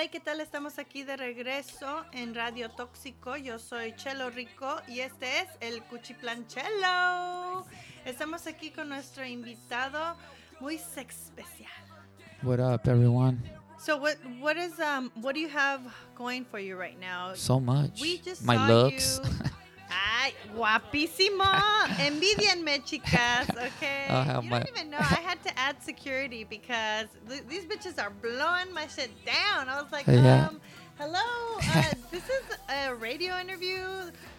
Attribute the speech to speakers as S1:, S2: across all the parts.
S1: Hola, ¿y qué tal? Estamos aquí de regreso en Radio Tóxico. Yo soy Chelo Rico y este es el Cuchiplanchelo. Estamos aquí con nuestro invitado muy especial.
S2: What up, everyone?
S1: So what what is um what do you have going for you right now?
S2: So much.
S1: We just
S2: My
S1: saw
S2: looks.
S1: you. Ay, guapísimo. Envidienme, chicas. Okay.
S2: I
S1: you don't even know. I had to add security because th- these bitches are blowing my shit down. I was like,
S2: Yeah.
S1: um, hello. Uh, this is a radio interview.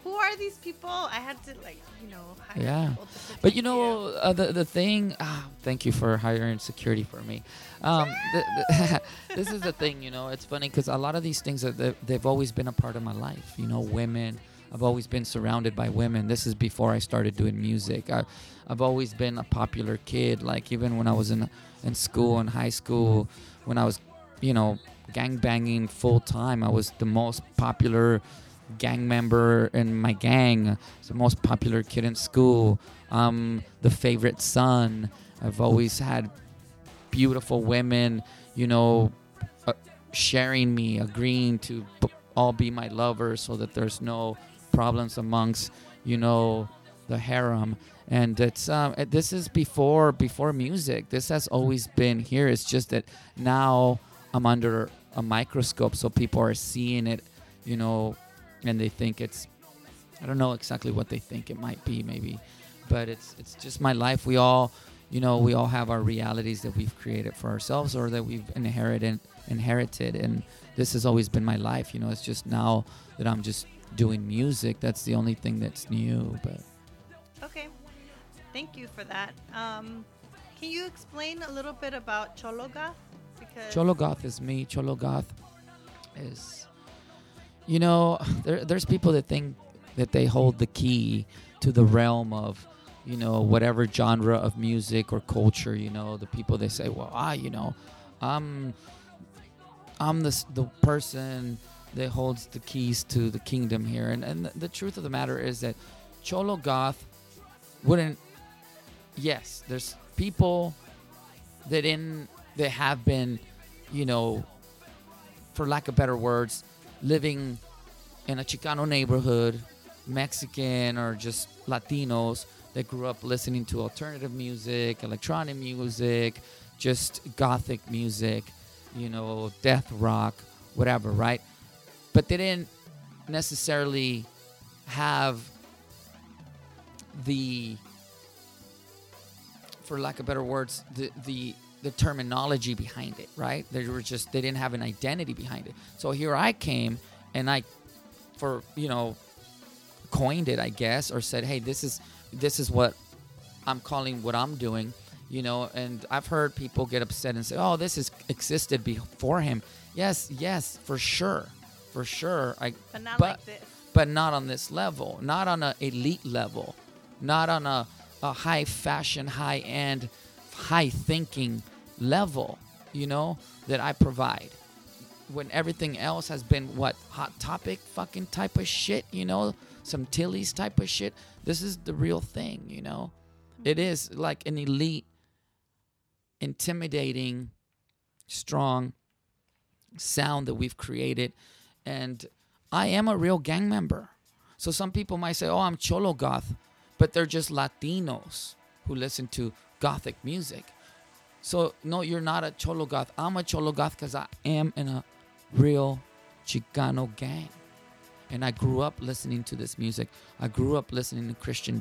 S1: Who are these people? I had to like, you know, hire
S2: Yeah.
S1: people to
S2: But you know, uh, the the thing. ah, thank you for hiring security for me. Um, the, the, this is the thing. You know, it's funny because a lot of these things that they, they've always been a part of my life. You know, women. I've always been surrounded by women. This is before I started doing music. I, I've always been a popular kid. Like even when I was in in school in high school, when I was, you know, gang banging full time, I was the most popular gang member in my gang. The most popular kid in school. I'm the favorite son. I've always had beautiful women, you know, uh, sharing me, agreeing to all be my lovers so that there's no problems amongst, you know, the harem. And it's um, this is before before music. This has always been here. It's just that now I'm under a microscope, so people are seeing it, you know, and they think it's I don't know exactly what they think it might be, maybe, but it's it's just my life. We all, you know, we all have our realities that we've created for ourselves or that we've inherited inherited, and this has always been my life. You know, it's just now that I'm just doing music. That's the only thing that's new. But
S1: Okay. Thank you for that. Um, can you explain a little bit about Cholo Goth? Because
S2: Cholo Goth is me. Cholo Goth is, you know, there, there's people that think that they hold the key to the realm of, you know, whatever genre of music or culture. You know, the people they say, well, ah, you know, I'm, I'm the the person that holds the keys to the kingdom here. And and the, truth of the matter is that Cholo Goth wouldn't. Yes, there's people that in that have been, you know, for lack of better words, living in a Chicano neighborhood, Mexican or just Latinos that grew up listening to alternative music, electronic music, just gothic music, you know, death rock, whatever, right? But they didn't necessarily have the for lack of better words, the the the terminology behind it, right? They were just they didn't have an identity behind it. So here I came and I for, you know, coined it, I guess, or said, "Hey, this is this is what I'm calling what I'm doing." You know, and I've heard people get upset and say, "Oh, this has existed before him." Yes, yes, for sure. For sure. I
S1: but not
S2: but-
S1: like this.
S2: but not on this level, not on an elite level, not on a, a high fashion, high end, high thinking level, you know, that I provide. When everything else has been what hot topic fucking type of shit, you know, some Tilly's type of shit. This is the real thing, you know. It mm-hmm. is like an elite, intimidating, strong sound that we've created. And I am a real gang member. So some people might say, oh, I'm Cholo Goth, but they're just Latinos who listen to Gothic music. So, no, you're not a Cholo Goth. I'm a Cholo Goth because I am in a real Chicano gang. And I grew up listening to this music. I grew up listening to Christian